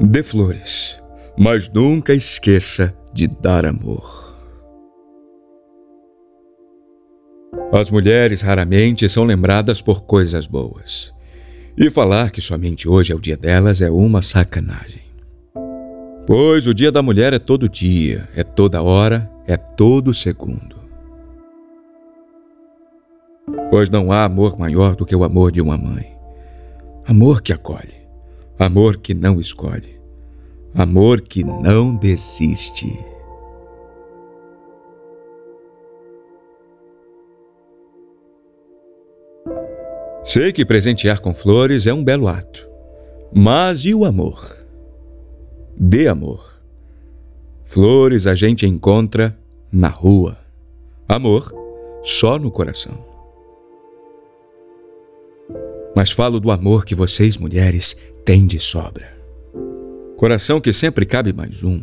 Dê flores, mas nunca esqueça de dar amor. As mulheres raramente são lembradas por coisas boas. E falar que somente hoje é o dia delas é uma sacanagem. Pois o dia da mulher é todo dia, é toda hora, é todo segundo. Pois não há amor maior do que o amor de uma mãe. Amor que acolhe, amor que não escolhe, amor que não desiste. Sei que presentear com flores é um belo ato. Mas e o amor? Dê amor. Flores a gente encontra na rua. Amor só no coração. Mas falo do amor que vocês, mulheres, têm de sobra. Coração que sempre cabe mais um.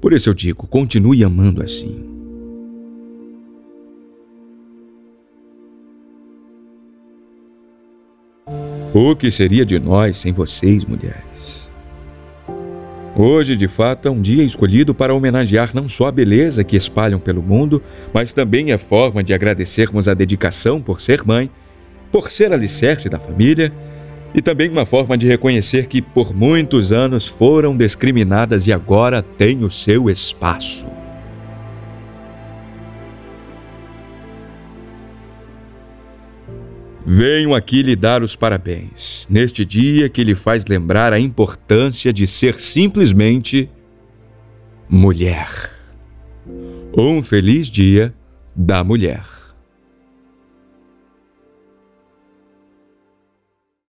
Por isso eu digo, continue amando assim. O que seria de nós sem vocês, mulheres? Hoje, de fato, é um dia escolhido para homenagear não só a beleza que espalham pelo mundo, mas também a forma de agradecermos a dedicação por ser mãe, por ser alicerce da família e também uma forma de reconhecer que por muitos anos foram discriminadas e agora têm o seu espaço. Venho aqui lhe dar os parabéns, neste dia que lhe faz lembrar a importância de ser simplesmente mulher. Um feliz dia da mulher.